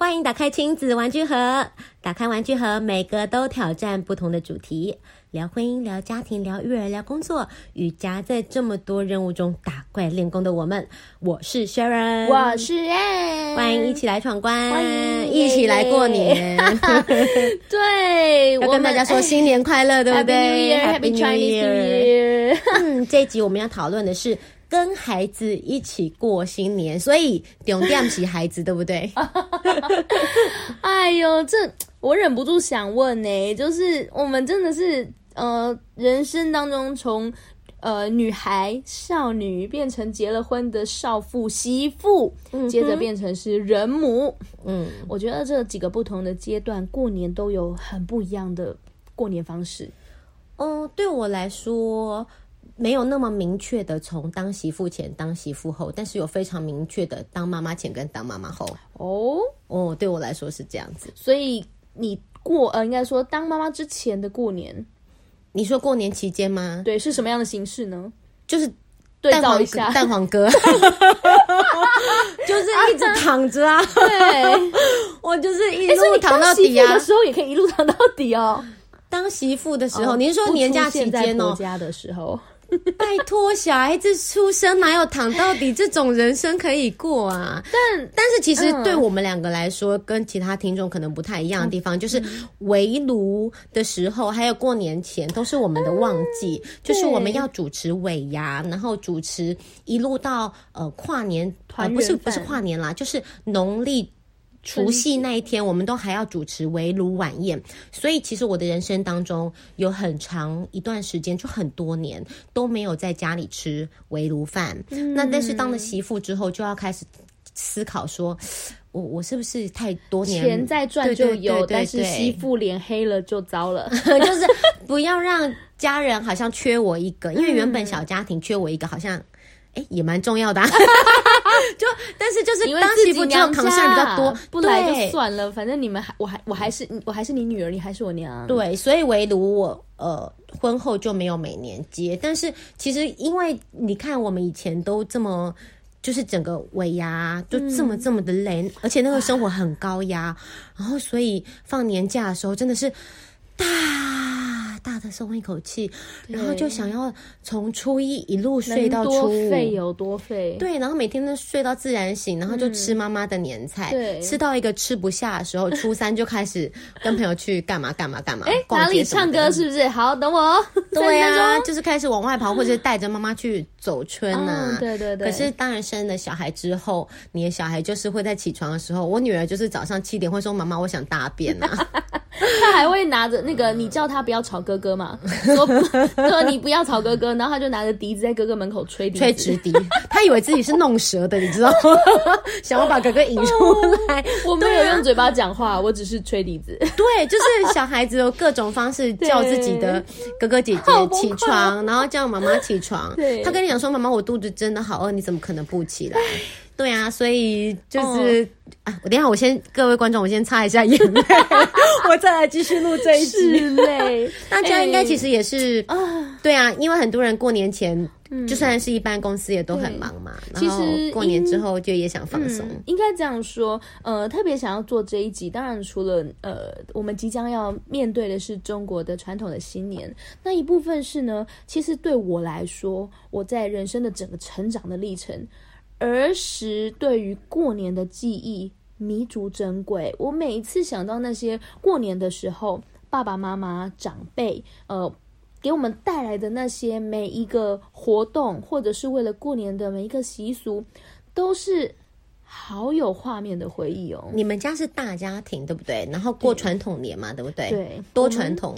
欢迎打开亲子玩具盒，打开玩具盒，每个都挑战不同的主题，聊婚姻，聊家庭，聊育儿，聊工作，与夹在这么多任务中打怪练功的我们，我是 Sharon，我是 Ann，欢迎一起来闯关，欢迎一起来过年，对，要跟大家说新年快乐，对不对？Happy New Year，Happy Chinese New Year。嗯，这一集我们要讨论的是。跟孩子一起过新年，所以重点是孩子，对不对？哎呦，这我忍不住想问呢、欸，就是我们真的是呃，人生当中从呃女孩、少女变成结了婚的少妇、媳妇，嗯、接着变成是人母。嗯，我觉得这几个不同的阶段过年都有很不一样的过年方式。哦、嗯，对我来说。没有那么明确的从当媳妇前、当媳妇后，但是有非常明确的当妈妈前跟当妈妈后。哦哦，对我来说是这样子。所以你过呃，应该说当妈妈之前的过年，你说过年期间吗？对，是什么样的形式呢？就是对照一下蛋黄哥，就是一直躺着啊。对，我就是一路躺到底啊。的时候也可以一路躺到底哦。当媳妇的时候，您、哦、说年假期间哦，家的时候。拜托，小孩子出生哪有躺到底这种人生可以过啊？但但是其实对我们两个来说，嗯、跟其他听众可能不太一样的地方，嗯、就是围炉的时候，还有过年前，都是我们的旺季，嗯、就是我们要主持尾牙，然后主持一路到呃跨年团、呃，不是不是跨年啦，就是农历。除夕那一天，我们都还要主持围炉晚宴，所以其实我的人生当中有很长一段时间，就很多年都没有在家里吃围炉饭。嗯、那但是当了媳妇之后，就要开始思考说，我我是不是太多年钱在赚就有，但是媳妇脸黑了就糟了，就是不要让家人好像缺我一个，因为原本小家庭缺我一个好像。哎，也蛮重要的，啊，就但是就是当媳妇这种扛事比较多，不来就算了，反正你们还我还我还是我还是你女儿，你还是我娘。对，所以唯独我呃婚后就没有每年接，但是其实因为你看我们以前都这么就是整个尾牙就这么这么的累，嗯、而且那个生活很高压，然后所以放年假的时候真的是大。大的松一口气，然后就想要从初一一路睡到初五，废有多废？对，然后每天都睡到自然醒，然后就吃妈妈的年菜，对，吃到一个吃不下的时候，初三就开始跟朋友去干嘛干嘛干嘛。哎，哪里唱歌是不是？好，等我。对啊，就是开始往外跑，或者带着妈妈去走春呐。对对对。可是当然生了小孩之后，你的小孩就是会在起床的时候，我女儿就是早上七点会说：“妈妈，我想大便呐。” 她还会拿着那个，你叫他不要吵哥哥嘛，说 说你不要吵哥哥，然后他就拿着笛子在哥哥门口吹笛，吹直笛，他以为自己是弄蛇的，你知道吗？想要把哥哥引出来。我没有用嘴巴讲话，我只是吹笛子。对，就是小孩子有各种方式叫自己的哥哥姐姐起床，然后叫妈妈起床。对，他跟你讲说：“妈妈，我肚子真的好饿，你怎么可能不起来？”对啊，所以就是、哦、啊，我等一下我先各位观众，我先擦一下眼泪，我再来继续录这一集。累，大家应该其实也是啊，欸、对啊，因为很多人过年前、嗯、就算是一般公司也都很忙嘛，其实过年之后就也想放松。应该这样说，呃，特别想要做这一集，当然除了呃，我们即将要面对的是中国的传统的新年，那一部分是呢，其实对我来说，我在人生的整个成长的历程。儿时对于过年的记忆弥足珍贵。我每一次想到那些过年的时候，爸爸妈妈长辈呃给我们带来的那些每一个活动，或者是为了过年的每一个习俗，都是。好有画面的回忆哦！你们家是大家庭对不对？然后过传统年嘛，对，对不对？对，多传统。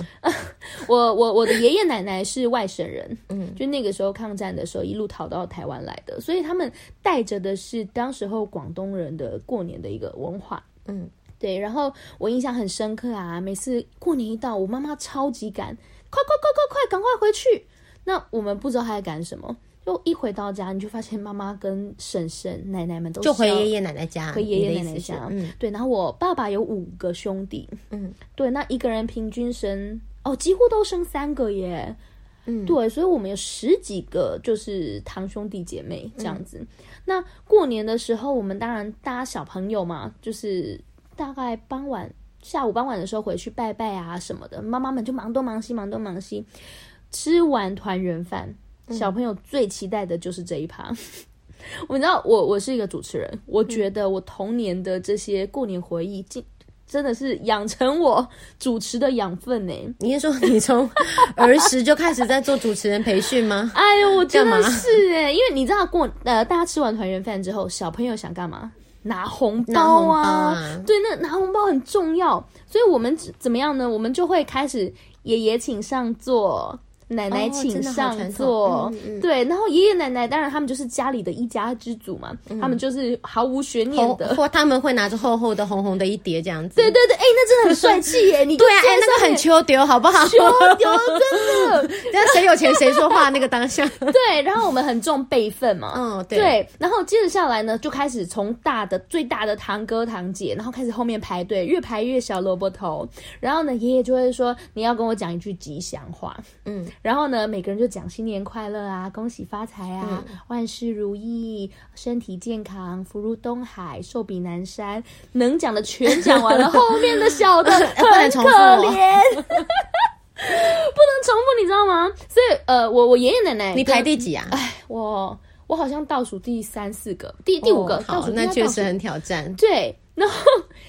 我 我我的爷爷奶奶是外省人，嗯，就那个时候抗战的时候一路逃到台湾来的，所以他们带着的是当时候广东人的过年的一个文化，嗯，对。然后我印象很深刻啊，每次过年一到，我妈妈超级赶，快快快快快，赶快回去。那我们不知道她在赶什么。就一回到家，你就发现妈妈跟婶婶、奶奶们都就回爷爷奶奶家，回爷爷奶奶家。嗯，对。然后我爸爸有五个兄弟，嗯，对。那一个人平均生哦，几乎都生三个耶。嗯，对。所以我们有十几个，就是堂兄弟姐妹这样子。嗯、那过年的时候，我们当然大家小朋友嘛，就是大概傍晚、下午傍晚的时候回去拜拜啊什么的，妈妈们就忙东忙西，忙东忙西。吃完团圆饭，小朋友最期待的就是这一趴。嗯、我知道，我我是一个主持人，我觉得我童年的这些过年回忆，真的是养成我主持的养分呢。你是说你从儿时就开始在做主持人培训吗？哎呦，我真的是哎，因为你知道过呃，大家吃完团圆饭之后，小朋友想干嘛？拿红包啊！包啊对，那拿红包很重要，所以我们怎么样呢？我们就会开始爷爷请上座。奶奶请上座，哦嗯嗯、对，然后爷爷奶奶当然他们就是家里的一家之主嘛，嗯、他们就是毫无悬念的，或他们会拿着厚厚的红红的一叠这样子。对对对，哎、欸，那真的很帅气耶！你对啊，哎，那个很秋丢，好不好？秋丢真的，那谁有钱谁说话那个当下。对，然后我们很重辈分嘛，嗯，对，对，然后接着下来呢，就开始从大的最大的堂哥堂姐，然后开始后面排队，越排越小萝卜头，然后呢，爷爷就会说你要跟我讲一句吉祥话，嗯，然后呢，每个人。就讲新年快乐啊，恭喜发财啊，嗯、万事如意，身体健康，福如东海，寿比南山，能讲的全讲完了，后面的小的 很可怜，不能重复，你知道吗？所以呃，我我爷爷奶奶，你排第几啊？哎，我我好像倒数第三四个，第第五个，哦、好，那确实很挑战。对。然后，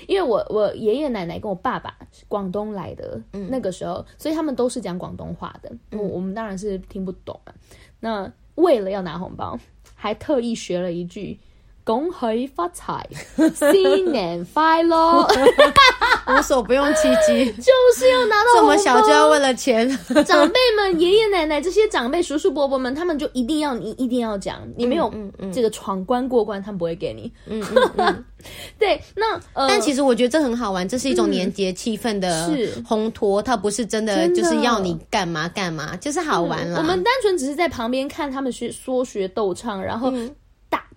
因为我我爷爷奶奶跟我爸爸是广东来的，嗯、那个时候，所以他们都是讲广东话的。我、们当然是听不懂啊。那为了要拿红包，还特意学了一句。恭喜发财，新年快乐！无所不用其极，就是要拿到这么小就要为了钱。长辈们、爷爷奶奶这些长辈、叔叔伯伯们，他们就一定要你一定要讲，你没有这个闯关过关，他们不会给你。嗯嗯嗯，对。那呃，但其实我觉得这很好玩，这是一种年节气氛的烘托，它不是真的就是要你干嘛干嘛，就是好玩了。我们单纯只是在旁边看他们学说学逗唱，然后。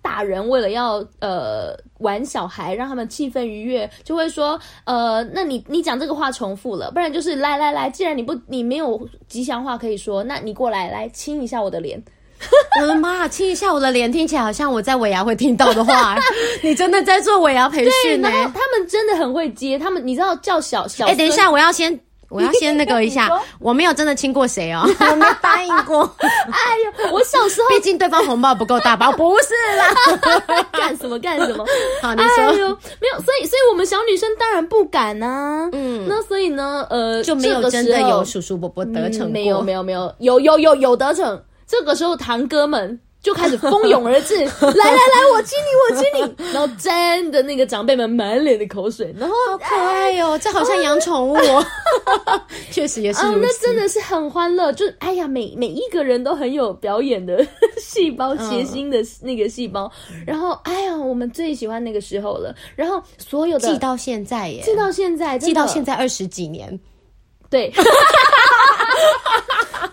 大人为了要呃玩小孩，让他们气氛愉悦，就会说呃，那你你讲这个话重复了，不然就是来来来，既然你不你没有吉祥话可以说，那你过来来亲一下我的脸。我 的妈，亲一下我的脸，听起来好像我在尾牙会听到的话。你真的在做尾牙培训呢？他们真的很会接，他们你知道叫小小。哎、欸，等一下，我要先。我要先那个一下，我没有真的亲过谁哦，我没答应过。哎呦，我小时候，毕竟对方红包不够大包，不是啦，干什么干什么？好，你说。哎呦，没有，所以，所以我们小女生当然不敢呐。嗯，那所以呢，呃，就没有真的有叔叔伯伯得逞过。没有，没有，没有，有，有，有，有得逞。这个时候，堂哥们。就开始蜂拥而至，来来来，我亲你，我亲你，然后真的那个长辈们满脸的口水，然后好可爱哟、哦，这好像养宠物哦，确实也是啊，那真的是很欢乐，就哎呀，每每一个人都很有表演的细胞，谐星的那个细胞，嗯、然后哎呀，我们最喜欢那个时候了，然后所有的记到现在耶，记到现在，记到现在二十几年，对。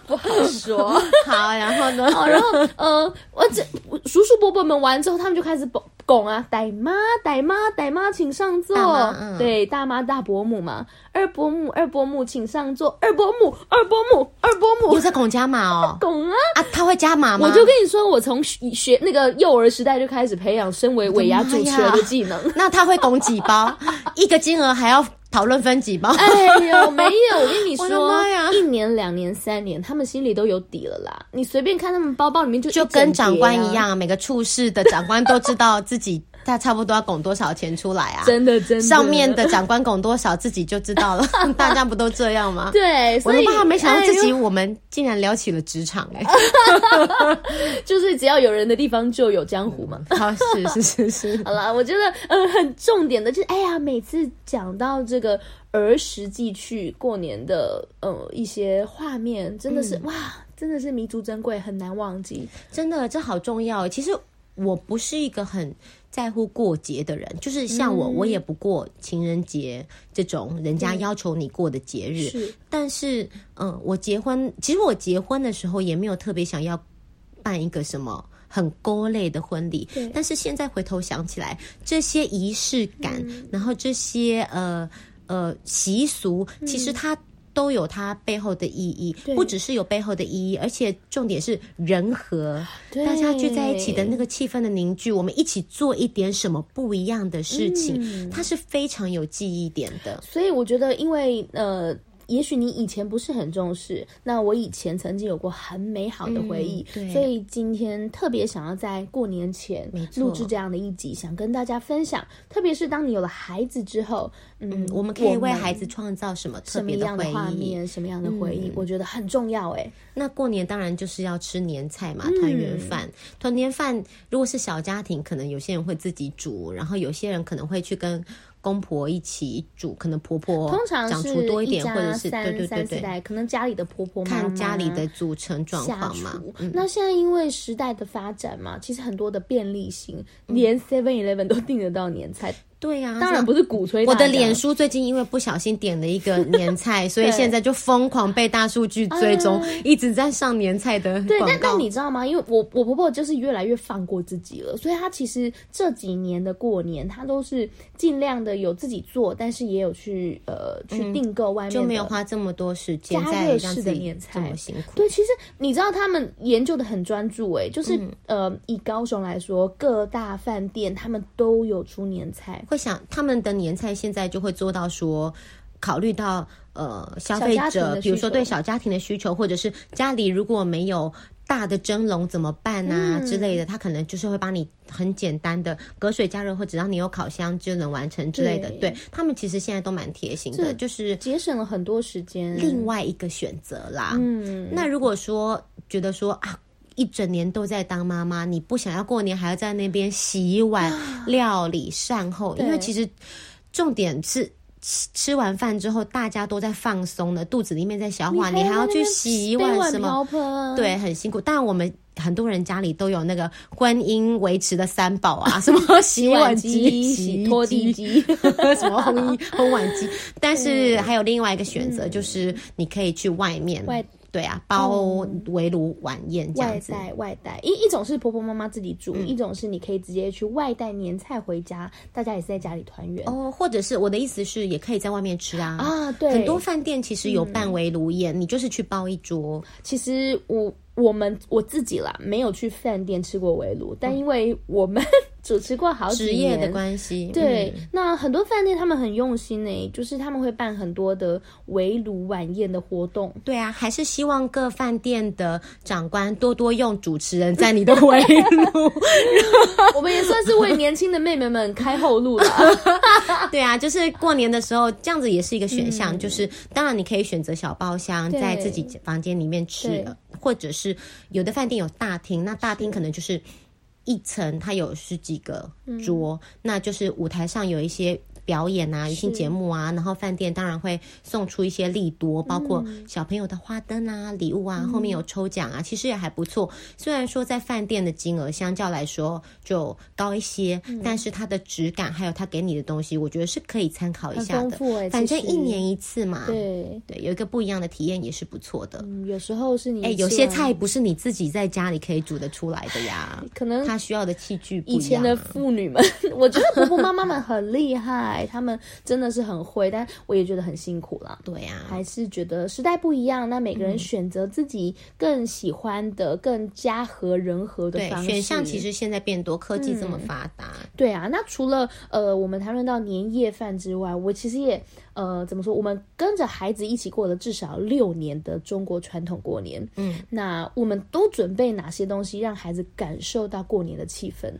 不好说。好，然后呢？好，然后呃，我这叔叔伯伯们完之后，他们就开始拱拱啊，大妈大妈大妈请上座。嗯、对，大妈大伯母嘛，二伯母二伯母请上座，二伯母二伯母二伯母。又在拱加码哦，拱啊啊！他会加码吗？我就跟你说，我从学那个幼儿时代就开始培养身为尾牙主持人的技能。那他会拱几包？一个金额还要？讨论分几包？哎呦，没有！我跟你说，一年、两年、三年，他们心里都有底了啦。你随便看他们包包里面就、啊、就跟长官一样，每个处室的长官都知道自己他差不多要拱多少钱出来啊。真的，真的，上面的长官拱多少，自己就知道了。大家不都这样吗？对，我的妈，没想到自己我们竟然聊起了职场哎、欸，就是只要有人的地方就有江湖嘛。好，是是是是。好了，我觉得呃很重点的就是，哎呀，每次讲到这个。儿时寄去过年的呃一些画面，真的是、嗯、哇，真的是弥足珍贵，很难忘记。真的，这好重要。其实我不是一个很在乎过节的人，就是像我，嗯、我也不过情人节这种人家要求你过的节日。嗯、是，但是嗯、呃，我结婚，其实我结婚的时候也没有特别想要办一个什么很勾勒的婚礼。但是现在回头想起来，这些仪式感，嗯、然后这些呃。呃，习俗其实它都有它背后的意义，不只是有背后的意义，而且重点是人和，大家聚在一起的那个气氛的凝聚，我们一起做一点什么不一样的事情，嗯、它是非常有记忆点的。所以我觉得，因为呃。也许你以前不是很重视，那我以前曾经有过很美好的回忆，嗯、所以今天特别想要在过年前录制这样的一集，想跟大家分享。特别是当你有了孩子之后，嗯，嗯我们可以为孩子创造什么特别的回忆？什么样的画面？什么样的回忆？嗯、我觉得很重要。哎，那过年当然就是要吃年菜嘛，团圆饭。团年饭如果是小家庭，可能有些人会自己煮，然后有些人可能会去跟。公婆一起煮，可能婆婆通常长出多一点，或者是对对对对，可能家里的婆婆看家里的组成状况嘛。嗯、那现在因为时代的发展嘛，其实很多的便利性，嗯、连 Seven Eleven 都订得到年菜。对呀、啊，当然不是鼓吹。我的脸书最近因为不小心点了一个 年菜，所以现在就疯狂被大数据追踪，对一直在上年菜的。对，但但你知道吗？因为我我婆婆就是越来越放过自己了，所以她其实这几年的过年，她都是尽量的有自己做，但是也有去呃去订购外面、嗯，就没有花这么多时间加热式的年菜这么辛苦。对，其实你知道他们研究的很专注、欸，哎，就是、嗯、呃以高雄来说，各大饭店他们都有出年菜。会想他们的年菜现在就会做到说，考虑到呃消费者，比如说对小家庭的需求，或者是家里如果没有大的蒸笼怎么办啊、嗯、之类的，他可能就是会帮你很简单的隔水加热，或只要你有烤箱就能完成之类的。对他们其实现在都蛮贴心的，就是节省了很多时间。另外一个选择啦，嗯，那如果说觉得说啊。一整年都在当妈妈，你不想要过年还要在那边洗碗、料理、善后，因为其实重点是吃吃完饭之后大家都在放松的，肚子里面在消化，你还要去洗碗什么？对，很辛苦。当然，我们很多人家里都有那个婚姻维持的三宝啊，什么洗碗机、洗拖地机，什么烘衣 烘碗机。但是还有另外一个选择，就是你可以去外面。对啊，包围炉晚宴这样子，外带外带，一一种是婆婆妈妈自己煮，嗯、一种是你可以直接去外带年菜回家，大家也是在家里团圆哦。或者是我的意思是，也可以在外面吃啊啊，对，很多饭店其实有办围炉宴，嗯、你就是去包一桌。其实我。我们我自己啦，没有去饭店吃过围炉，但因为我们主持过好几年职业的关系，对，嗯、那很多饭店他们很用心呢，就是他们会办很多的围炉晚宴的活动。对啊，还是希望各饭店的长官多多用主持人在你的围炉，我们也算是为年轻的妹妹们开后路了。对啊，就是过年的时候这样子也是一个选项，嗯、就是当然你可以选择小包厢，在自己房间里面吃。或者是有的饭店有大厅，那大厅可能就是一层，它有十几个桌，嗯、那就是舞台上有一些。表演啊，一些节目啊，然后饭店当然会送出一些利多，包括小朋友的花灯啊、礼物啊，嗯、后面有抽奖啊，其实也还不错。虽然说在饭店的金额相较来说就高一些，嗯、但是它的质感还有它给你的东西，我觉得是可以参考一下的。反正一年一次嘛，对对，有一个不一样的体验也是不错的。嗯、有时候是你哎，有些菜不是你自己在家里可以煮得出来的呀，可能他需要的器具不一样。以前的妇女们，我觉得婆婆妈妈们很厉害，他们真的是很会，但我也觉得很辛苦了。对呀、啊，还是觉得时代不一样，那每个人选择自己更喜欢的、嗯、更加和人和的方式。选项其实现在变多，科技这么发达、嗯。对啊，那除了呃，我们谈论到年夜饭之外，我其实也呃，怎么说？我们跟着孩子一起过了至少六年的中国传统过年。嗯，那我们都准备哪些东西，让孩子感受到过年的气氛？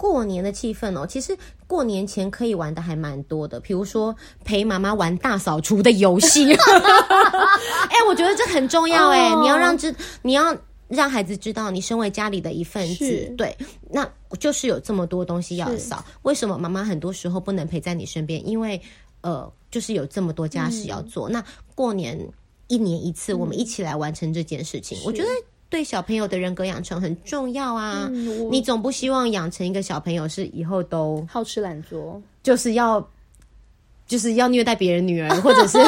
过年的气氛哦，其实过年前可以玩的还蛮多的，比如说陪妈妈玩大扫除的游戏。哎、欸，我觉得这很重要哎、欸，oh. 你要让知，你要让孩子知道你身为家里的一份子。是对，那就是有这么多东西要扫。是为什么妈妈很多时候不能陪在你身边？因为呃，就是有这么多家事要做。嗯、那过年一年一次，我们一起来完成这件事情，嗯、我觉得。对小朋友的人格养成很重要啊！嗯、你总不希望养成一个小朋友是以后都好吃懒做，就是要就是要虐待别人女儿，或者是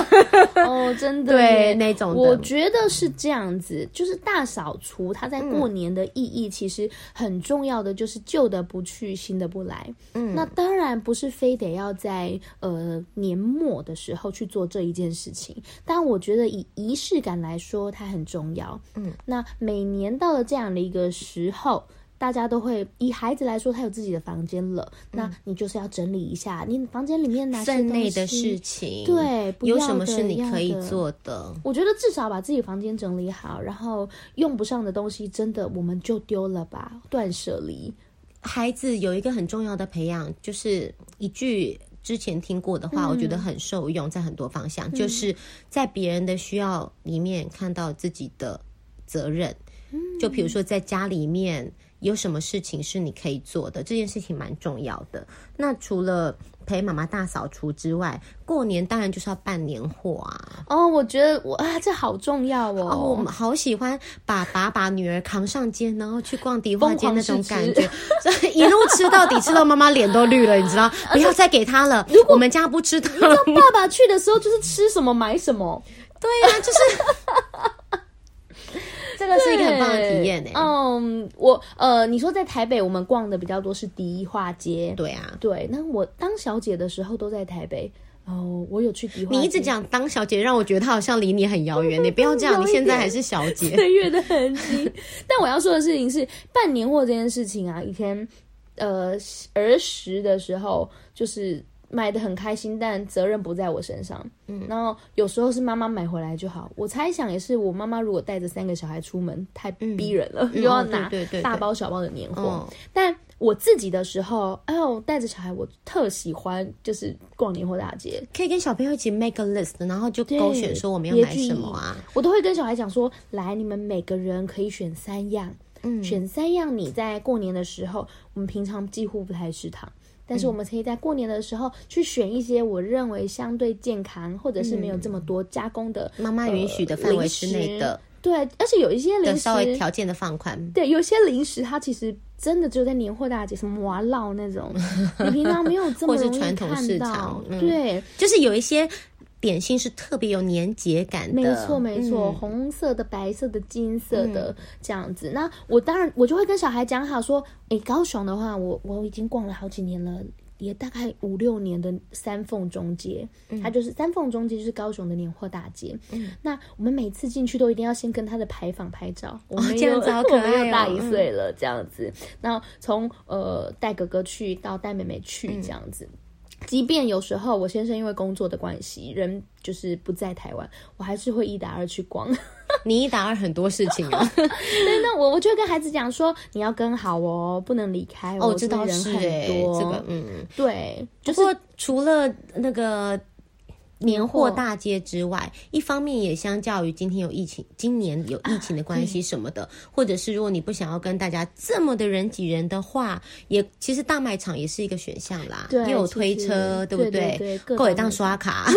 哦，真的对那种。我觉得是这样子，就是大扫除，它在过年的意义其实很重要的，就是旧的不去，新的不来。嗯，那当然不是非得要在呃年末的时候去做这一件事情，但我觉得以仪式感来说，它很重要。嗯，那每年到了这样的一个时候。大家都会以孩子来说，他有自己的房间了，嗯、那你就是要整理一下你房间里面哪些分内的事情，对，有什么是你可以做的？我觉得至少把自己房间整理好，然后用不上的东西，真的我们就丢了吧，断舍离。孩子有一个很重要的培养，就是一句之前听过的话，嗯、我觉得很受用，在很多方向，嗯、就是在别人的需要里面看到自己的责任。嗯、就比如说在家里面。有什么事情是你可以做的？这件事情蛮重要的。那除了陪妈妈大扫除之外，过年当然就是要办年货啊。哦，我觉得我啊，这好重要哦。哦，我们好喜欢爸爸把女儿扛上肩，然后去逛迪化街那种感觉，一路吃到底，吃到妈妈脸都绿了，你知道？不要再给她了。如果我们家不吃的，你知道爸爸去的时候就是吃什么买什么。对呀、啊，就是。这个是一个很棒的体验呢。嗯，我呃，你说在台北，我们逛的比较多是迪化街。对啊，对。那我当小姐的时候都在台北。哦，我有去迪化。你一直讲当小姐，让我觉得她好像离你很遥远。你 不要这样，你现在还是小姐。岁月的痕迹。但我要说的事情是，办年货这件事情啊，以前呃儿时的时候就是。买的很开心，但责任不在我身上。嗯，然后有时候是妈妈买回来就好。我猜想也是，我妈妈如果带着三个小孩出门，太逼人了，又、嗯、要拿大包小包的年货。哦、但我自己的时候，哎呦，带着小孩，我特喜欢就是逛年货大街，可以跟小朋友一起 make a list，然后就勾选说我们要买什么啊。我都会跟小孩讲说，来，你们每个人可以选三样，嗯，选三样。你在过年的时候，我们平常几乎不太吃糖。但是我们可以在过年的时候去选一些我认为相对健康，或者是没有这么多加工的，妈妈允许的范围之内的。对，而且有一些零食稍微条件的放宽。对，有些零食它其实真的只有在年货大街，什么娃烙那种，你平常没有这么容易看到。或是传统市场，对，就是有一些。点心是特别有年节感的，没错没错，嗯、红色的、白色的、金色的这样子。嗯、那我当然我就会跟小孩讲好说，哎，高雄的话，我我已经逛了好几年了，也大概五六年的三凤中街，嗯、它就是三凤中街，就是高雄的年货大街。嗯、那我们每次进去都一定要先跟他的牌坊拍照，我们又、哦哦、我们又 大一岁了这样子。然后从呃带哥哥去到带妹妹去这样子。嗯即便有时候我先生因为工作的关系，人就是不在台湾，我还是会一打二去逛。你一打二很多事情啊。对，那我我就会跟孩子讲说，你要跟好哦，不能离开哦。知道是哎，这个嗯，对。就是除了那个。年货大街之外，一方面也相较于今天有疫情，今年有疫情的关系什么的，啊、或者是如果你不想要跟大家这么的人挤人的话，也其实大卖场也是一个选项啦。对，又有推车，对不对？够也当刷卡，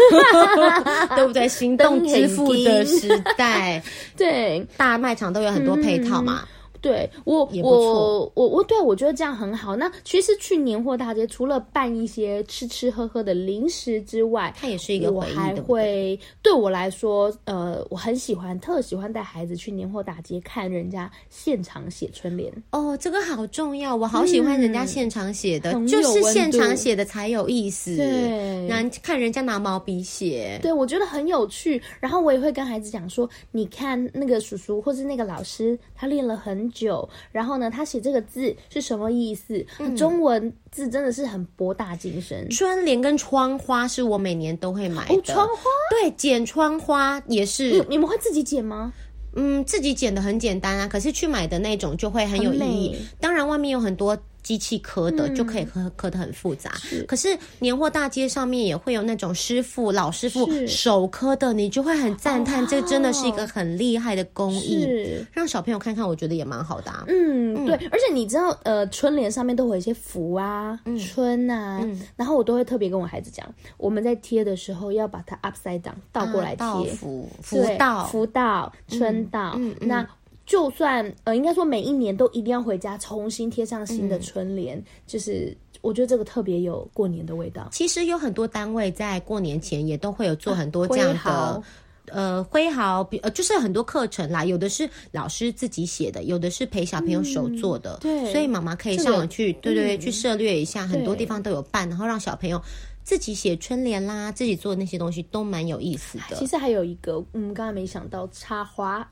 对不对？行动支付的时代，对，大卖场都有很多配套嘛。嗯对我，我我我对我觉得这样很好。那其实去年货大街，除了办一些吃吃喝喝的零食之外，它也是一个。我还会对我来说，呃，我很喜欢，特喜欢带孩子去年货大街看人家现场写春联。哦，这个好重要，我好喜欢人家现场写的，嗯、就是现场写的才有意思。对，那看人家拿毛笔写，对我觉得很有趣。然后我也会跟孩子讲说，你看那个叔叔或是那个老师，他练了很。久，然后呢，他写这个字是什么意思？嗯、中文字真的是很博大精深。春联跟窗花是我每年都会买的。哦、窗花对，剪窗花也是。你，你们会自己剪吗？嗯，自己剪的很简单啊，可是去买的那种就会很有意义。当然，外面有很多。机器刻的、嗯、就可以刻刻的很复杂，是。可是年货大街上面也会有那种师傅老师傅手刻的，你就会很赞叹，这真的是一个很厉害的工艺，是。让小朋友看看，我觉得也蛮好的、啊。嗯，嗯。对，而且你知道，呃，春联上面都会有一些福啊、嗯、春啊，嗯、然后我都会特别跟我孩子讲，我们在贴的时候要把它 upside down 倒过来贴，福福到福到春到，嗯嗯、那。就算呃，应该说每一年都一定要回家重新贴上新的春联，嗯、就是我觉得这个特别有过年的味道。其实有很多单位在过年前也都会有做很多这样的，啊、呃，挥毫，比呃，就是很多课程啦，有的是老师自己写的，有的是陪小朋友手做的。嗯、对，所以妈妈可以上网去，这个、对对对，嗯、去涉略一下，很多地方都有办，然后让小朋友自己写春联啦，自己做那些东西都蛮有意思的。其实还有一个，嗯，刚才没想到插花。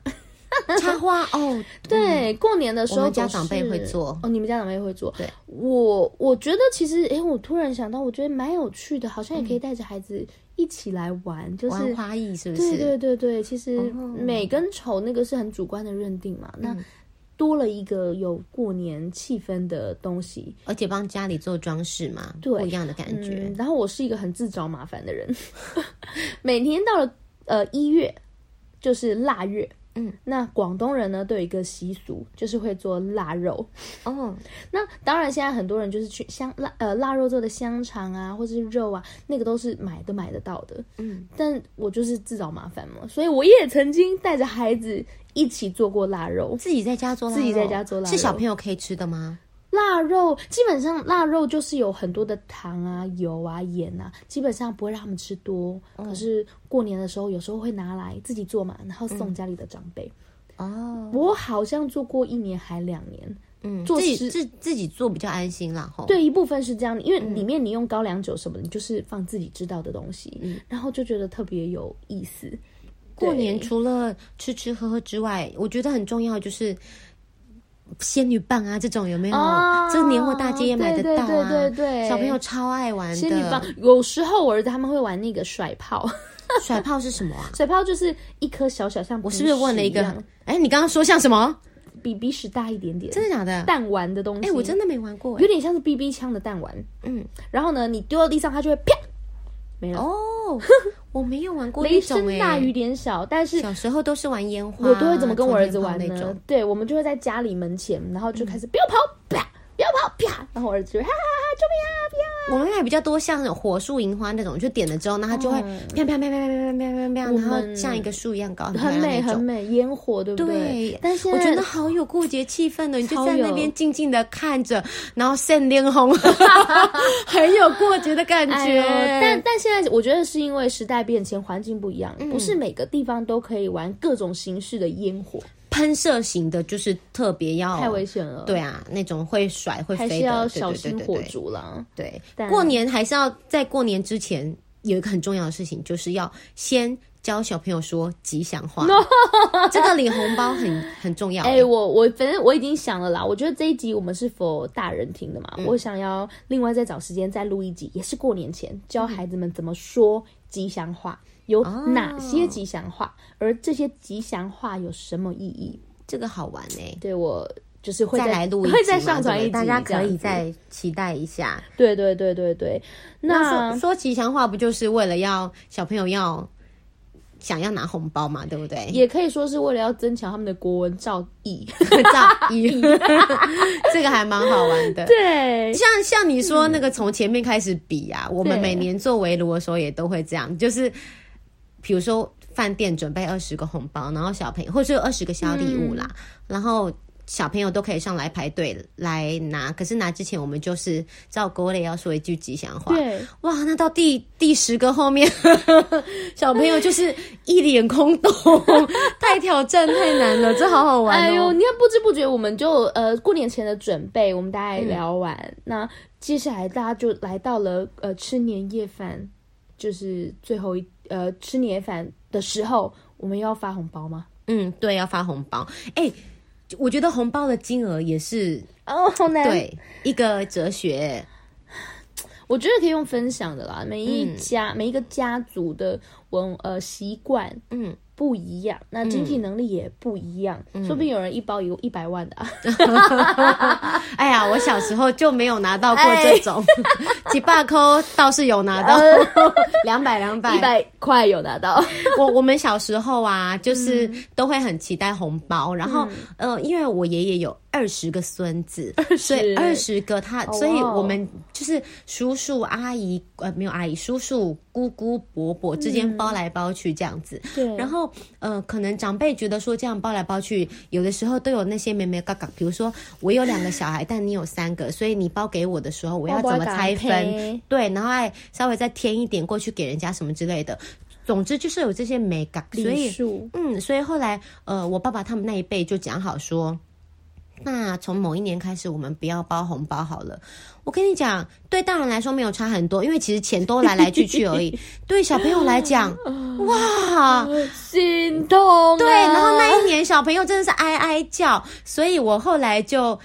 插花哦，对，过年的时候家长辈会做哦，你们家长辈会做。对，我我觉得其实，哎，我突然想到，我觉得蛮有趣的，好像也可以带着孩子一起来玩，就是玩花艺，是不是？对对对对，其实美跟丑那个是很主观的认定嘛。那多了一个有过年气氛的东西，而且帮家里做装饰嘛，对，不一样的感觉。然后我是一个很自找麻烦的人，每年到了呃一月，就是腊月。嗯，那广东人呢都有一个习俗，就是会做腊肉哦。那当然，现在很多人就是去香腊呃腊肉做的香肠啊，或者是肉啊，那个都是买都买得到的。嗯，但我就是自找麻烦嘛，所以我也曾经带着孩子一起做过腊肉，自己在家做腊肉，自己在家做腊肉，是小朋友可以吃的吗？腊肉基本上腊肉就是有很多的糖啊、油啊、盐啊，基本上不会让他们吃多。嗯、可是过年的时候，有时候会拿来自己做嘛，然后送家里的长辈。哦、嗯，我好像做过一年还两年。嗯，做自己自自己做比较安心啦。吼，对，一部分是这样，因为里面你用高粱酒什么的，你就是放自己知道的东西，嗯，然后就觉得特别有意思。过年除了吃吃喝喝之外，我觉得很重要就是。仙女棒啊，这种有没有？哦、这个年货大街也买得到啊。对对对对对，小朋友超爱玩的。仙女棒，有时候我儿子他们会玩那个甩炮。甩炮是什么啊？甩炮就是一颗小小像，我是不是问了一个？哎，你刚刚说像什么？比鼻屎大一点点，真的假的？弹丸的东西。哎，我真的没玩过，有点像是 BB 枪的弹丸。嗯，然后呢，你丢到地上，它就会啪。没了哦，我没有玩过。雷声大雨点小，但是小时候都是玩烟花。我都会怎么跟我儿子玩呢？对，我们就会在家里门前，然后就开始不要跑，啪，不要跑，啪，然后我儿子就会哈哈哈，救命啊，不要。我们还比较多像那种火树银花那种，就点了之后，那它就会啪啪啪啪啪啪啪啪啪，然后像一个树一样高，很美很美，烟火对不对？对。但是我觉得好有过节气氛的，你就在那边静静的看着，然后闪脸红，很有过节的感觉。但但现在我觉得是因为时代变迁，环境不一样，不是每个地方都可以玩各种形式的烟火。喷射型的，就是特别要太危险了。对啊，那种会甩会飞的，还是要小心火烛了。对，过年还是要在过年之前有一个很重要的事情，就是要先教小朋友说吉祥话。这个领红包很很重要。哎，我我反正我已经想了啦。我觉得这一集我们是 for 大人听的嘛，我想要另外再找时间再录一集，也是过年前教孩子们怎么说吉祥话。有哪些吉祥话？哦、而这些吉祥话有什么意义？这个好玩呢、欸。对，我就是会再，再来录会再上传一集，大家可以再期待一下。对对对对对。那，那说，说吉祥话，不就是为了要小朋友要想要拿红包嘛？对不对？也可以说是为了要增强他们的国文造诣，造诣。这个还蛮好玩的。对，像像你说那个从前面开始比啊，嗯、我们每年做围炉的时候也都会这样，就是。比如说，饭店准备二十个红包，然后小朋友或者是有二十个小礼物啦，嗯、然后小朋友都可以上来排队来拿。可是拿之前，我们就是照国磊要说一句吉祥话。对，哇，那到第第十个后面，小朋友就是一脸空洞，太挑战太难了，这好好玩哦。哎呦，你看不知不觉我们就呃过年前的准备，我们大概聊完，嗯、那接下来大家就来到了呃吃年夜饭，就是最后一。呃，吃年夜饭的时候，我们要发红包吗？嗯，对，要发红包。哎，我觉得红包的金额也是哦，好难。对，一个哲学，我觉得可以用分享的啦。每一家、嗯、每一个家族的文呃习惯，嗯。不一样，那经济能力也不一样，嗯、说不定有人一包有一百万的。啊！哎呀，我小时候就没有拿到过这种，几百扣倒是有拿到，两百两百。一百块有拿到。我我们小时候啊，就是都会很期待红包，嗯、然后呃，因为我爷爷有。二十个孙子，所以二十个他，所以我们就是叔叔阿姨，呃，没有阿姨，叔叔姑姑伯伯之间包包来包去这样子。对，然后呃，可能长辈觉得说这样包来包去，有的时候都有那些眉眉嘎嘎，比如说我有两个小孩，但你有三个，所以你包给我的时候，我要怎么拆分？对，然后还稍微再添一点过去给人家什么之类的。总之就是有这些美感，所以嗯，所以后来呃，我爸爸他们那一辈就讲好说。那从某一年开始，我们不要包红包好了。我跟你讲，对大人来说没有差很多，因为其实钱都来来去去而已。对小朋友来讲，哇，心痛啊。对，然后那一年小朋友真的是哀哀叫，所以我后来就。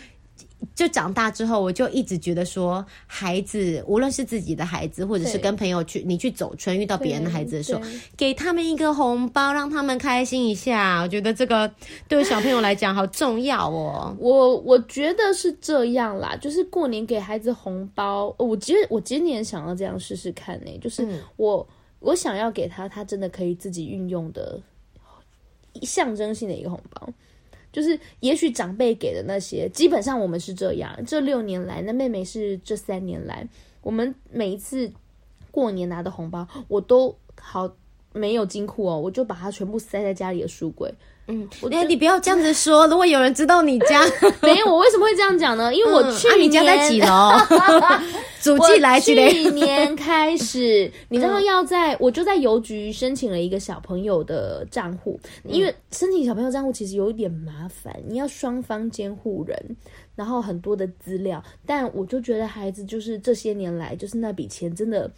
就长大之后，我就一直觉得说，孩子无论是自己的孩子，或者是跟朋友去，你去走春遇到别人的孩子的时候，给他们一个红包，让他们开心一下。我觉得这个对小朋友来讲好重要哦。我我觉得是这样啦，就是过年给孩子红包。我其实我今年想要这样试试看呢、欸，就是我、嗯、我想要给他，他真的可以自己运用的象征性的一个红包。就是，也许长辈给的那些，基本上我们是这样。这六年来，那妹妹是这三年来，我们每一次过年拿的红包，我都好没有金库哦，我就把它全部塞在家里的书柜。嗯，哎，你不要这样子说。如果有人知道你家，没有，我为什么会这样讲呢？因为我去 年、嗯啊、你家在几楼？主计来去年开始，你知道要在，我就在邮局申请了一个小朋友的账户，因为申请小朋友账户其实有一点麻烦，你要双方监护人，然后很多的资料。但我就觉得孩子就是这些年来，就是那笔钱真的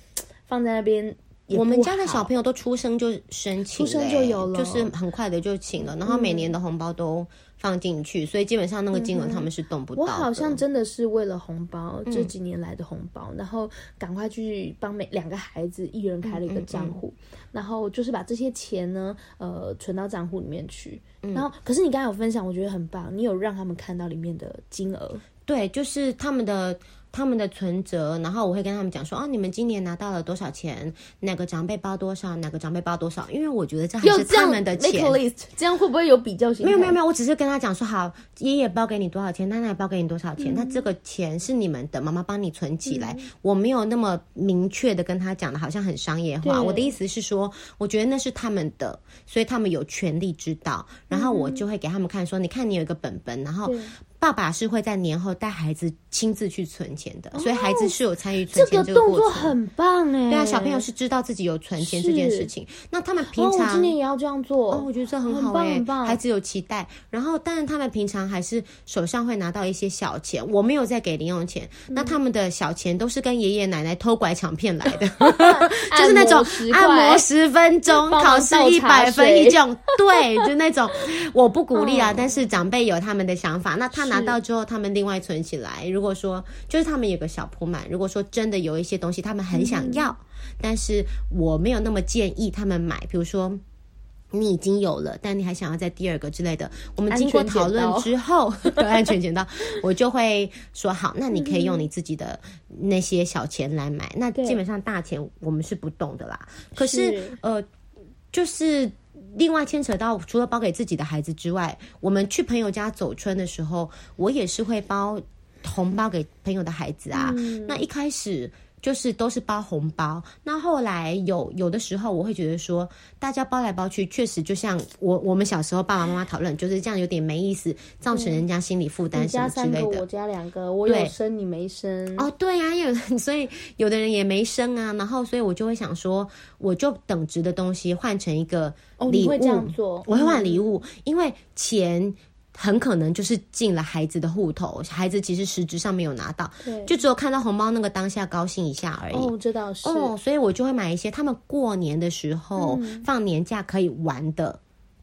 放在那边。我们家的小朋友都出生就申请，出生就有了，就是很快的就请了，然后每年的红包都放进去，所以基本上那个金额他们是动不到的。我好像真的是为了红包，这几年来的红包，然后赶快去帮每两个孩子一人开了一个账户，然后就是把这些钱呢，呃，存到账户里面去。然后，可是你刚才有分享，我觉得很棒，你有让他们看到里面的金额，对，就是他们的。他们的存折，然后我会跟他们讲说，哦，你们今年拿到了多少钱？哪个长辈包多少？哪个长辈包多少？因为我觉得这还是他们的钱。Make list，这样会不会有比较性？没有没有没有，我只是跟他讲说，好，爷爷包给你多少钱，奶奶包给你多少钱，那、嗯、这个钱是你们的，妈妈帮你存起来。嗯、我没有那么明确的跟他讲的，好像很商业化。我的意思是说，我觉得那是他们的，所以他们有权利知道。然后我就会给他们看说，你看你有一个本本，然后。爸爸是会在年后带孩子亲自去存钱的，所以孩子是有参与存钱这个动作很棒哎！对啊，小朋友是知道自己有存钱这件事情。那他们平常，我今年也要这样做。哦，我觉得这很好哎，很棒，孩子有期待。然后，但是他们平常还是手上会拿到一些小钱，我没有再给零用钱。那他们的小钱都是跟爷爷奶奶偷拐抢骗来的，就是那种按摩十分钟，考试一百分一种。对，就那种。我不鼓励啊，但是长辈有他们的想法，那他。拿到之后，他们另外存起来。如果说就是他们有个小铺满，如果说真的有一些东西他们很想要，嗯、但是我没有那么建议他们买。比如说你已经有了，但你还想要在第二个之类的，我们经过讨论之后，安全剪刀，我就会说好，那你可以用你自己的那些小钱来买。嗯、那基本上大钱我们是不动的啦。可是，是呃，就是。另外牵扯到，除了包给自己的孩子之外，我们去朋友家走春的时候，我也是会包红包给朋友的孩子啊。嗯、那一开始。就是都是包红包，那后来有有的时候我会觉得说，大家包来包去，确实就像我我们小时候爸爸妈妈讨论，就是这样有点没意思，造成人家心理负担什么之类的。我家两个，我有生你没生。哦，对呀、啊，有所以有的人也没生啊，然后所以我就会想说，我就等值的东西换成一个礼物，哦、会这样做，我会换礼物，嗯、因为钱。很可能就是进了孩子的户头，孩子其实实质上没有拿到，就只有看到红包那个当下高兴一下而已。哦，这倒是。哦，所以我就会买一些他们过年的时候、嗯、放年假可以玩的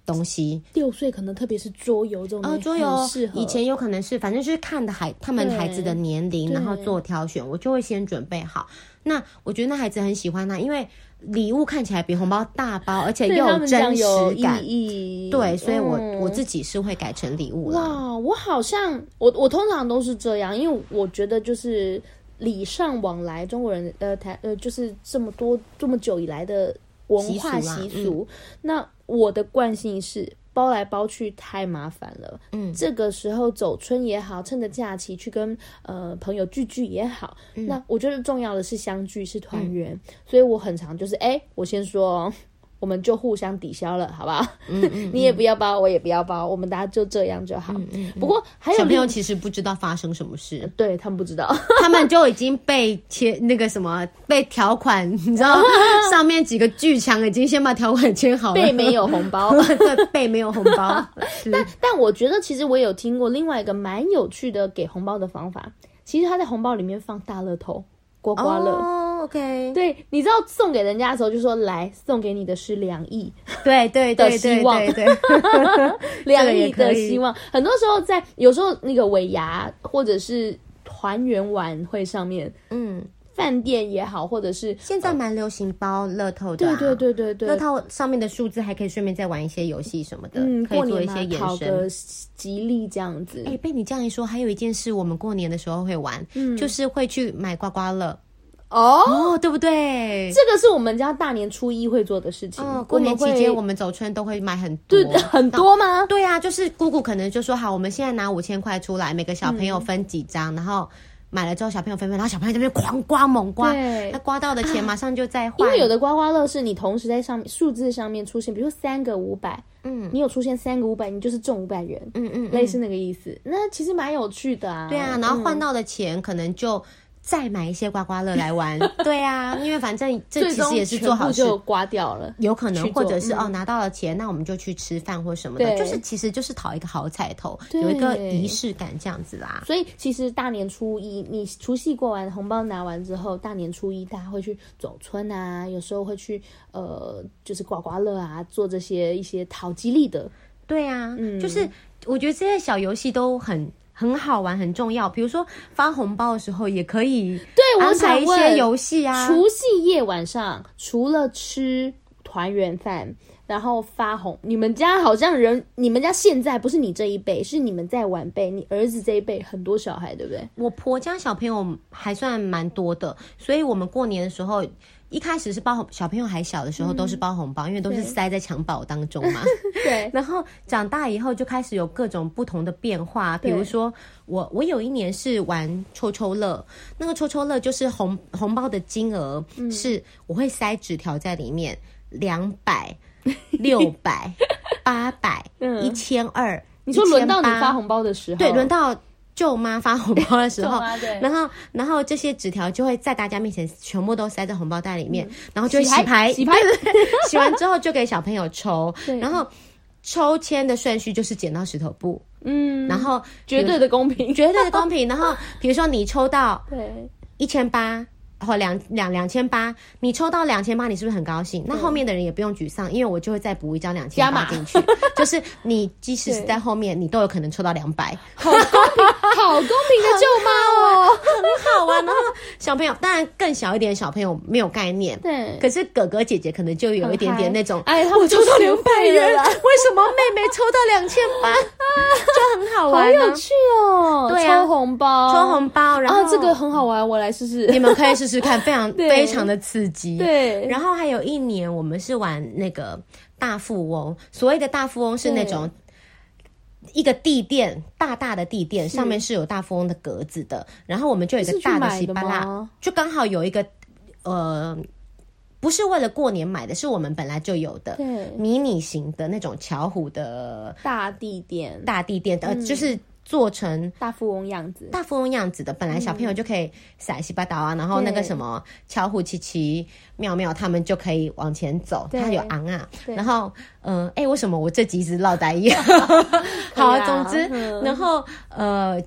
东西。六岁可能特别是桌游这种哦，桌游以前有可能是，反正就是看的孩他们孩子的年龄，然后做挑选，我就会先准备好。那我觉得那孩子很喜欢他，因为。礼物看起来比红包大包，而且又有真实感。对，对，所以我、嗯、我自己是会改成礼物啦。哇，我好像我我通常都是这样，因为我觉得就是礼尚往来，中国人呃台呃就是这么多这么久以来的文化习俗。习俗嗯、那我的惯性是。包来包去太麻烦了，嗯，这个时候走春也好，趁着假期去跟呃朋友聚聚也好，嗯、那我觉得重要的是相聚是团圆，嗯、所以我很常就是哎，我先说，我们就互相抵消了，好不好？嗯嗯 嗯、你也不要包，我也不要包，我们大家就这样就好。不过还有小朋友其实不知道发生什么事，对他们不知道，他们就已经被签那个什么被条款，你知道 上面几个巨强已经先把条款签好了，背没有红包，对，背没有红包。但但我觉得其实我有听过另外一个蛮有趣的给红包的方法，其实他在红包里面放大乐透。刮刮乐、oh，OK，对，你知道送给人家的时候就说，来送给你的是两亿，对对对的希望，对对，两亿 的希望。很多时候在有时候那个尾牙或者是团圆晚会上面，嗯，饭店也好，或者是现在蛮流行包乐透的、啊，对对对对对，乐透上面的数字还可以顺便再玩一些游戏什么的，嗯，可以做一些延伸，吉利这样子。哎、欸，被你这样一说，还有一件事，我们过年的时候会玩，嗯，就是会去买刮刮乐。哦哦，对不对？这个是我们家大年初一会做的事情。哦，过年期间我们走春都会买很多，对，很多吗？对啊，就是姑姑可能就说好，我们现在拿五千块出来，每个小朋友分几张，嗯、然后买了之后小朋友分分，然后小朋友在那边狂刮猛刮，对，他刮到的钱马上就再换。因为有的刮刮乐是你同时在上面数字上面出现，比如说三个五百，嗯，你有出现三个五百，你就是中五百元，嗯，嗯嗯，类似那个意思。那其实蛮有趣的啊。对啊，然后换到的钱可能就。再买一些刮刮乐来玩，对啊，因为反正这其实也是做好事，就刮掉了，有可能或者是哦拿到了钱，那我们就去吃饭或什么的，就是其实就是讨一个好彩头，有一个仪式感这样子啦。所以其实大年初一，你除夕过完，红包拿完之后，大年初一大家会去走村啊，有时候会去呃，就是刮刮乐啊，做这些一些讨吉利的。对啊，嗯，就是我觉得这些小游戏都很。很好玩，很重要。比如说发红包的时候，也可以对安排一些游戏啊。除夕夜晚上，除了吃团圆饭，然后发红，你们家好像人，你们家现在不是你这一辈，是你们在晚辈，你儿子这一辈很多小孩，对不对？我婆家小朋友还算蛮多的，所以我们过年的时候。一开始是包红，小朋友还小的时候都是包红包，嗯、因为都是塞在襁褓当中嘛。对。然后长大以后就开始有各种不同的变化，比如说我我有一年是玩抽抽乐，那个抽抽乐就是红红包的金额是我会塞纸条在里面，两百、六百、八百、一千二。你说轮到你发红包的时候，对，轮到。舅妈发红包的时候，然后然后这些纸条就会在大家面前全部都塞在红包袋里面，嗯、然后就洗牌，洗牌，洗完之后就给小朋友抽，然后抽签的顺序就是剪刀石头布，嗯，然后绝对的公平，绝对的公平，然后比如说你抽到 对一千八。或两两两千八，你抽到两千八，你是不是很高兴？那后面的人也不用沮丧，因为我就会再补一张两千八进去，就是你即使是在后面，你都有可能抽到两百，好公平，好公平的舅妈哦，很好玩。然后小朋友当然更小一点，小朋友没有概念，对，可是哥哥姐姐可能就有一点点那种，哎，我抽到两百元，为什么妹妹抽到两千八？就很好玩，好有趣哦，对啊，抽红包，抽红包，然后这个很好玩，我来试试，你们可以试。试试看，非常非常的刺激。对，然后还有一年，我们是玩那个大富翁。所谓的大富翁是那种一个地垫，大大的地垫，上面是有大富翁的格子的。然后我们就有一个大的稀巴拉，就刚好有一个呃，不是为了过年买的，是我们本来就有的，对，迷你型的那种巧虎的大地垫，大地垫的，呃，就是。做成大富翁样子，大富翁样子的，本来小朋友就可以撒西巴达啊，然后那个什么巧虎奇奇妙妙，他们就可以往前走，他有昂啊，然后嗯，哎、呃欸，为什么我这集是落呆一样？好，啊，总之，然后呃，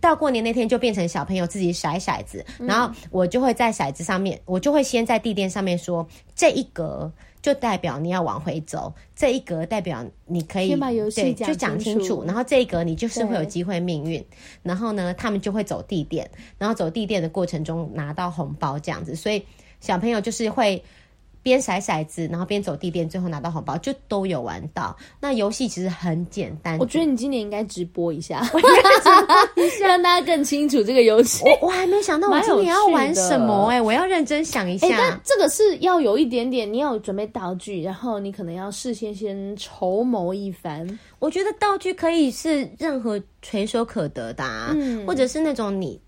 到过年那天就变成小朋友自己甩骰子，然后我就会在骰子上面，我就会先在地垫上面说这一格。就代表你要往回走，这一格代表你可以对，就讲清楚。然后这一格你就是会有机会命运。然后呢，他们就会走地点，然后走地点的过程中拿到红包这样子。所以小朋友就是会。边甩骰子，然后边走地垫，最后拿到红包，就都有玩到。那游戏其实很简单。我觉得你今年应该直播一下，我应该直播一下让大家更清楚这个游戏。我我还没想到我今年要玩什么哎、欸，我要认真想一下。但这个是要有一点点，你要准备道具，然后你可能要事先先筹谋一番。我觉得道具可以是任何垂手可得的、啊，嗯、或者是那种你。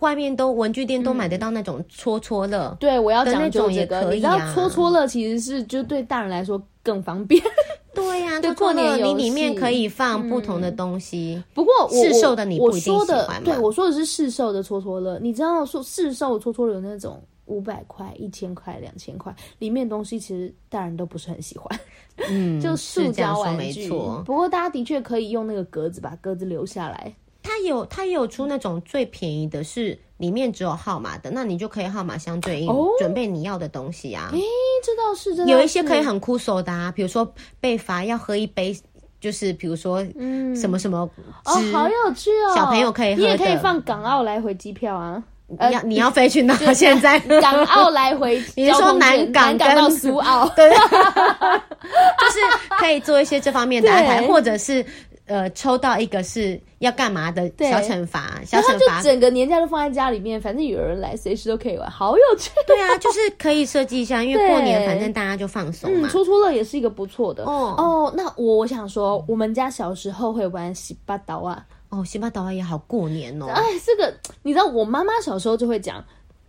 外面都文具店都买得到那种戳戳乐。对，我要讲究这个，你知道戳戳乐其实是就对大人来说更方便。对呀，就过年你里面可以放不同的东西。不过市售的你不一定喜欢。我说的，对，我说的是市售的戳戳乐。你知道说市售戳戳乐有那种五百块、一千块、两千块，里面东西其实大人都不是很喜欢。嗯，就塑胶玩具。不过大家的确可以用那个格子把格子留下来。它有，它也有出那种最便宜的，是里面只有号码的，那你就可以号码相对应，哦、准备你要的东西啊。诶，这倒是，真的。有一些可以很酷手的啊，比如说被罚要喝一杯，就是比如说嗯什么什么哦，好有趣哦，小朋友可以喝，你也可以放港澳来回机票啊。你要你要飞去哪？现在港澳来回，你是说南港跟到苏澳？对，就是可以做一些这方面的安排，或者是。呃，抽到一个是要干嘛的小惩罚，小惩罚，整个年假都放在家里面，反正有人来，随时都可以玩，好有趣。对啊，就是可以设计一下，因为过年反正大家就放松嘛。戳戳乐也是一个不错的哦哦。那我我想说，我们家小时候会玩洗八刀啊，哦，洗八刀啊也好过年哦。哎，这个你知道，我妈妈小时候就会讲，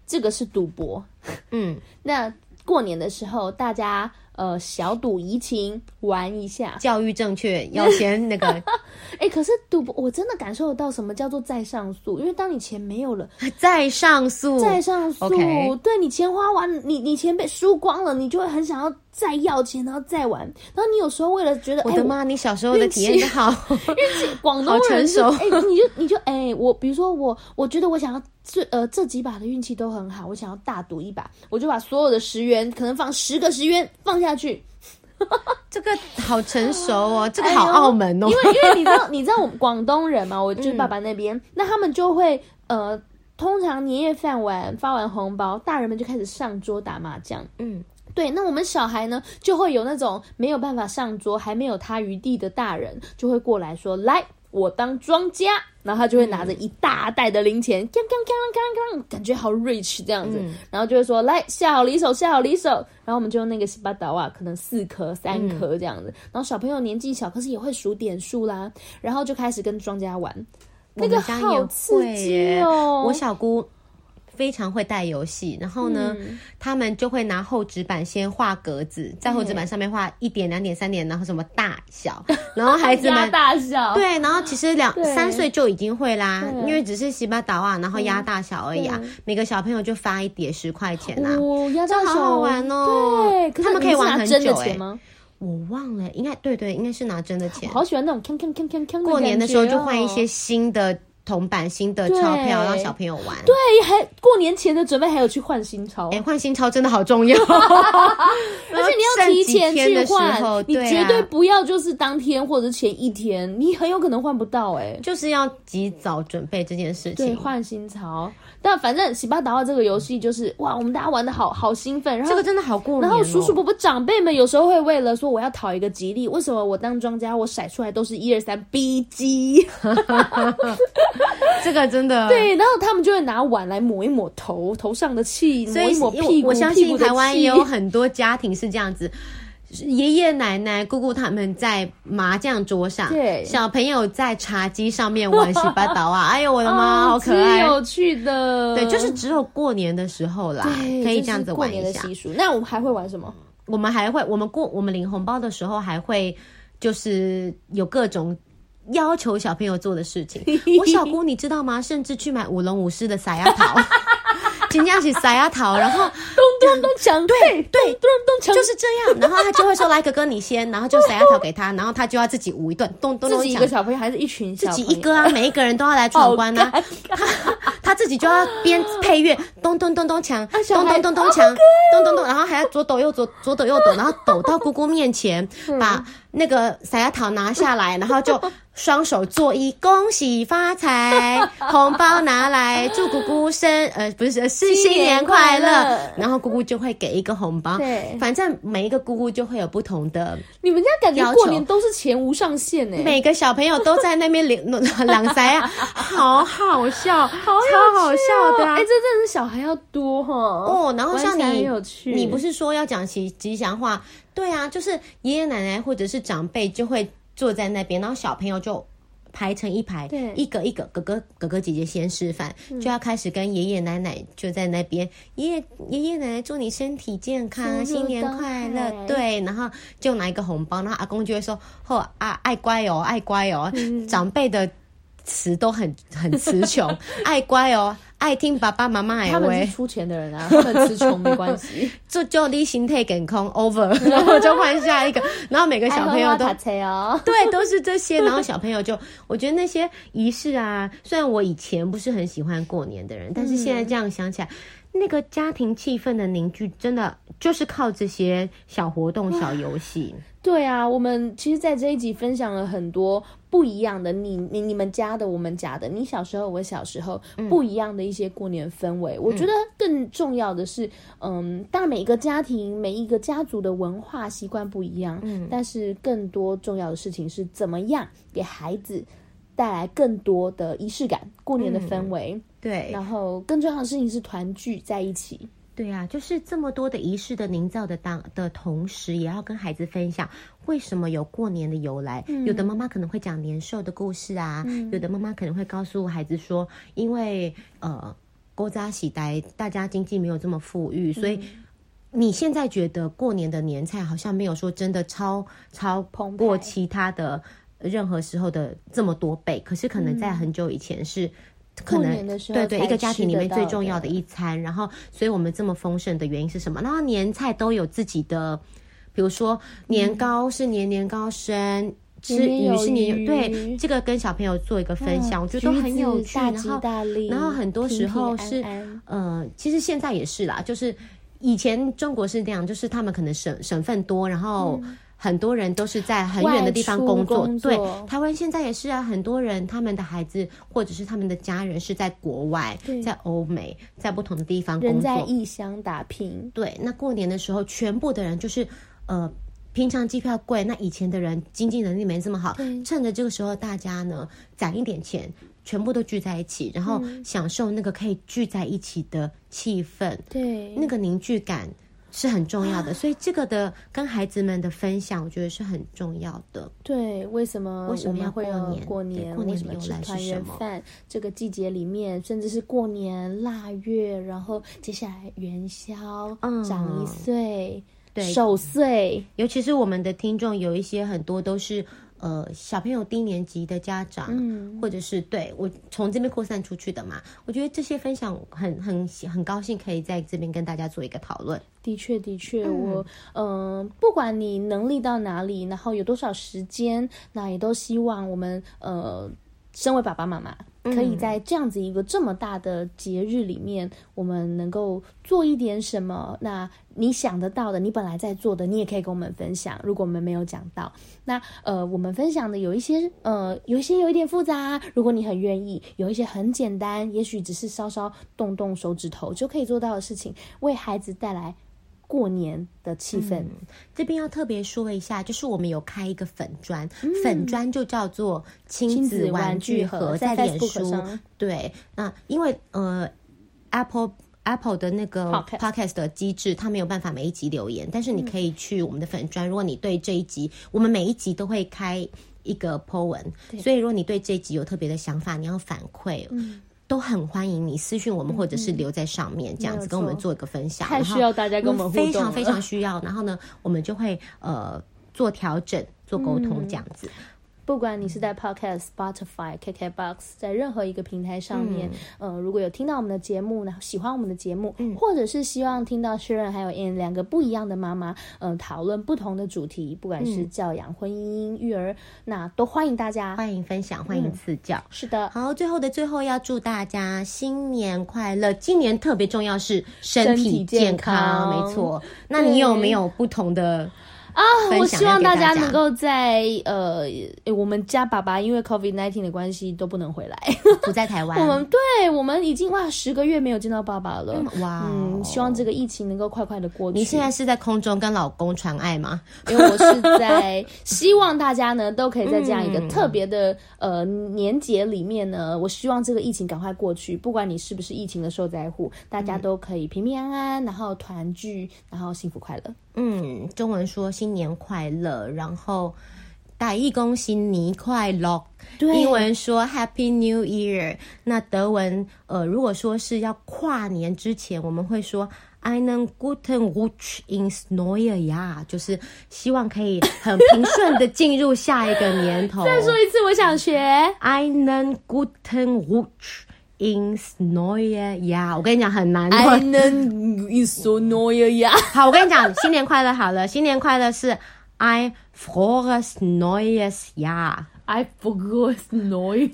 这个是赌博。嗯，那过年的时候大家。呃，小赌怡情，玩一下，教育正确，要先那个。哎、欸，可是赌博，我真的感受得到什么叫做再上诉，因为当你钱没有了，再上诉，再上诉对你钱花完，你你钱被输光了，你就会很想要。再要钱，然后再玩，然后你有时候为了觉得，我的妈，你小时候的体验好，运气，广东人是，哎，你就你就哎，我比如说我，我觉得我想要这呃这几把的运气都很好，我想要大赌一把，我就把所有的十元，可能放十个十元放下去，这个好成熟哦，这个好澳门哦，因为因为你知道你知道我们广东人嘛，我就是爸爸那边，嗯、那他们就会呃，通常年夜饭完发完红包，大人们就开始上桌打麻将，嗯。对，那我们小孩呢，就会有那种没有办法上桌，还没有他余地的大人，就会过来说：“来，我当庄家。”然后他就会拿着一大袋的零钱，锵锵锵锵锵锵，感觉好 rich 这样子。嗯、然后就会说：“来，下好离手，下好离手。”然后我们就用那个西巴岛啊，可能四颗、三颗这样子。嗯、然后小朋友年纪小，可是也会数点数啦。然后就开始跟庄家玩，那个好刺激哦！我小姑。非常会带游戏，然后呢，嗯、他们就会拿厚纸板先画格子，在厚纸板上面画一点、两点、三点，然后什么大小，然后孩子们大小。对，然后其实两三岁就已经会啦，因为只是洗把刀啊，然后压大小而已啊，每个小朋友就发一叠十块钱啊，哦，压大小。好好玩哦，对，他们可以玩很久哎、欸，我忘了，应该对对，应该是拿真的钱，好喜欢那种锵锵锵锵锵，过年的时候就换一些新的。铜板新的钞票让小朋友玩，对，还过年前的准备还有去换新钞，哎，换新钞真的好重要，而且你要提前去换，你绝对不要就是当天或者前一天，你很有可能换不到，哎，就是要及早准备这件事情，对，换新钞。但反正洗把刀这个游戏就是哇，我们大家玩的好好兴奋，然后这个真的好过年，然后叔叔伯伯长辈们有时候会为了说我要讨一个吉利，为什么我当庄家我甩出来都是一二三 B G。这个真的对，然后他们就会拿碗来抹一抹头头上的气，抹一抹屁股。我相信台湾也有很多家庭是这样子，爷爷奶奶、姑姑他们在麻将桌上，对，小朋友在茶几上面玩洗八刀啊！哎呦，我的妈，好可爱，有趣的。对，就是只有过年的时候啦，可以这样子玩一下。那我们还会玩什么？我们还会，我们过我们领红包的时候还会，就是有各种。要求小朋友做的事情，我小姑你知道吗？甚至去买舞龙舞狮的撒丫桃，今天起撒丫桃，然后咚咚咚锵，对对咚咚锵，就是这样。然后他就会说：“来，哥哥你先。”然后就撒丫桃给他，然后他就要自己舞一段咚咚咚锵。自己一个小朋友还是一群小朋友？自己一个啊，每一个人都要来闯关呢。他他自己就要编配乐咚咚咚咚锵，咚咚咚咚锵，咚咚咚，然后还要左抖右左，左抖右抖，然后抖到姑姑面前，把那个撒丫桃拿下来，然后就。双手作揖，恭喜发财，红包拿来，祝姑姑生呃不是是新年快乐，然后姑姑就会给一个红包。对，反正每一个姑姑就会有不同的。你们家感觉过年都是钱无上限呢？每个小朋友都在那边领朗塞啊，好好笑，好超好笑的。哎，这真的是小孩要多哈哦。然后像你，你不是说要讲吉吉祥话？对啊，就是爷爷奶奶或者是长辈就会。坐在那边，然后小朋友就排成一排，对，一个一个哥哥哥哥姐姐先示范，就要开始跟爷爷奶奶就在那边，爷爷爷爷奶奶祝你身体健康，新年快乐，对，然后就拿一个红包，然后阿公就会说：“嚯啊，爱乖哦，爱乖哦。”长辈的词都很 很词穷，爱乖哦。爱听爸爸妈妈的话，他们是出钱的人啊，他们词穷没关系。就就你心态健康 over，然后就换下一个，然后每个小朋友都 对，都是这些。然后小朋友就，我觉得那些仪式啊，虽然我以前不是很喜欢过年的人，但是现在这样想起来，那个家庭气氛的凝聚，真的就是靠这些小活动、小游戏。对啊，我们其实，在这一集分享了很多不一样的，你你你们家的，我们家的，你小时候，我小时候，不一样的一些过年氛围。嗯、我觉得更重要的是，嗯，当然每一个家庭、每一个家族的文化习惯不一样，嗯，但是更多重要的事情是怎么样给孩子带来更多的仪式感、过年的氛围。嗯、对，然后更重要的事情是团聚在一起。对啊，就是这么多的仪式的营造的当的同时，也要跟孩子分享为什么有过年的由来。嗯、有的妈妈可能会讲年兽的故事啊，嗯、有的妈妈可能会告诉孩子说，因为呃，古早时代大家经济没有这么富裕，所以你现在觉得过年的年菜好像没有说真的超超过其他的任何时候的这么多倍，可是可能在很久以前是。可能对对，一个家庭里面最重要的一餐，然后，所以我们这么丰盛的原因是什么？然后年菜都有自己的，比如说年糕是年年高升，嗯、吃鱼是年年对，这个跟小朋友做一个分享，嗯、我觉得都很有趣。大吉大利，然后然后很多时候是，呃，其实现在也是啦，就是以前中国是这样，就是他们可能省省份多，然后。嗯很多人都是在很远的地方工作，工作对，台湾现在也是啊。很多人他们的孩子或者是他们的家人是在国外，在欧美，在不同的地方工作，人在异乡打拼。对，那过年的时候，全部的人就是呃，平常机票贵，那以前的人经济能力没这么好，对趁着这个时候，大家呢攒一点钱，全部都聚在一起，然后享受那个可以聚在一起的气氛，对，那个凝聚感。是很重要的，所以这个的跟孩子们的分享，我觉得是很重要的。对，为什么为什么要过年？过年，过年为什么吃团圆饭？这个季节里面，甚至是过年腊月，然后接下来元宵，嗯，长一岁，对，守岁。尤其是我们的听众，有一些很多都是。呃，小朋友低年级的家长，嗯，或者是对我从这边扩散出去的嘛，我觉得这些分享很很很高兴可以在这边跟大家做一个讨论。的确，的确，嗯、我嗯、呃，不管你能力到哪里，然后有多少时间，那也都希望我们呃，身为爸爸妈妈。可以在这样子一个这么大的节日里面，我们能够做一点什么？那你想得到的，你本来在做的，你也可以跟我们分享。如果我们没有讲到，那呃，我们分享的有一些呃，有一些有一点复杂。如果你很愿意，有一些很简单，也许只是稍稍动动手指头就可以做到的事情，为孩子带来。过年的气氛，嗯，这边要特别说一下，就是我们有开一个粉砖，嗯、粉砖就叫做亲子玩具盒，在脸书。对，那因为呃，Apple Apple 的那个 Podcast 的机制，它没有办法每一集留言，但是你可以去我们的粉专。如果你对这一集，我们每一集都会开一个 po 文，所以如果你对这一集有特别的想法，你要反馈。嗯都很欢迎你私讯我们，或者是留在上面，这样子跟我们做一个分享。太需要大家跟我们非常非常需要。然后呢，我们就会呃做调整、做沟通这样子。不管你是在 Podcast、Spotify、KKBox，在任何一个平台上面，嗯、呃，如果有听到我们的节目，然后喜欢我们的节目，嗯、或者是希望听到 Sharon 还有 Ann 两个不一样的妈妈，嗯、呃，讨论不同的主题，不管是教养、婚姻、育儿，那都欢迎大家，欢迎分享，欢迎赐教。嗯、是的，好，最后的最后要祝大家新年快乐！今年特别重要是身体健康，健康没错。那你有没有不同的？啊！我希望大家能够在呃，我们家爸爸因为 COVID nineteen 的关系都不能回来，不在台湾。我们对我们已经哇十个月没有见到爸爸了。嗯、哇、哦，嗯，希望这个疫情能够快快的过去。你现在是在空中跟老公传爱吗？因为我是在希望大家呢都可以在这样一个特别的、嗯、呃年节里面呢，我希望这个疫情赶快过去。不管你是不是疫情的受灾户，大家都可以平平安安，然后团聚，然后幸福快乐。嗯，中文说新年快乐，然后台语讲新年快乐，对英文说 Happy New Year。那德文，呃，如果说是要跨年之前，我们会说 Einen guten Rutsch ins neue Jahr，就是希望可以很平顺的进入下一个年头。再说一次，我想学 Einen guten Rutsch ins neue Jahr。我跟你讲很难。Einen ins neue Jahr。好，我跟你讲，新年快乐。好了，新年快乐是。I frohes neues Jahr. I neues neues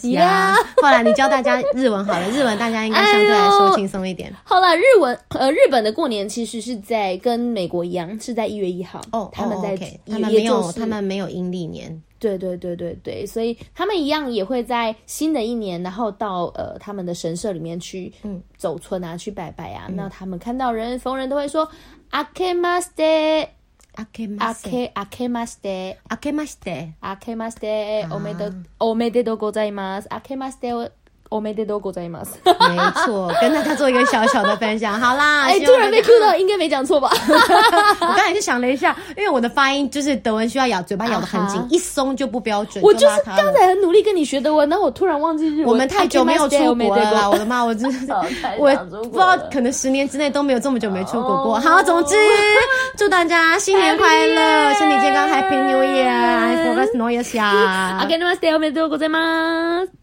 Jahr. 后来你教大家日文好了，日文大家应该相对来说轻松一点。好了，日文呃，日本的过年其实是在跟美国一样，是在一月一号。哦，他们在他们没有他们没有阴历年。对对对对对，所以他们一样也会在新的一年，然后到呃他们的神社里面去嗯走村啊，去拜拜啊。那他们看到人逢人都会说あけまして。あけまして、あけまして、あけまして、あけまして、おめで、おめでとうございます。あけまして、 我没得多过在吗没错跟大家做一个小小的分享。好啦 诶突然被哭了应该没讲错吧？我刚才就想了一下因为我的发音就是德文需要咬嘴巴咬的很紧一松就不标准我就是刚才很努力跟你学德文然后我突然忘记日文。我们太久没有出国了我的妈我真的 我不知道可能十年之内都没有这么久没出国过。好总之祝大家新年快乐身体健康 happy new year 我们是诺亚希亚我们是诺亚希亚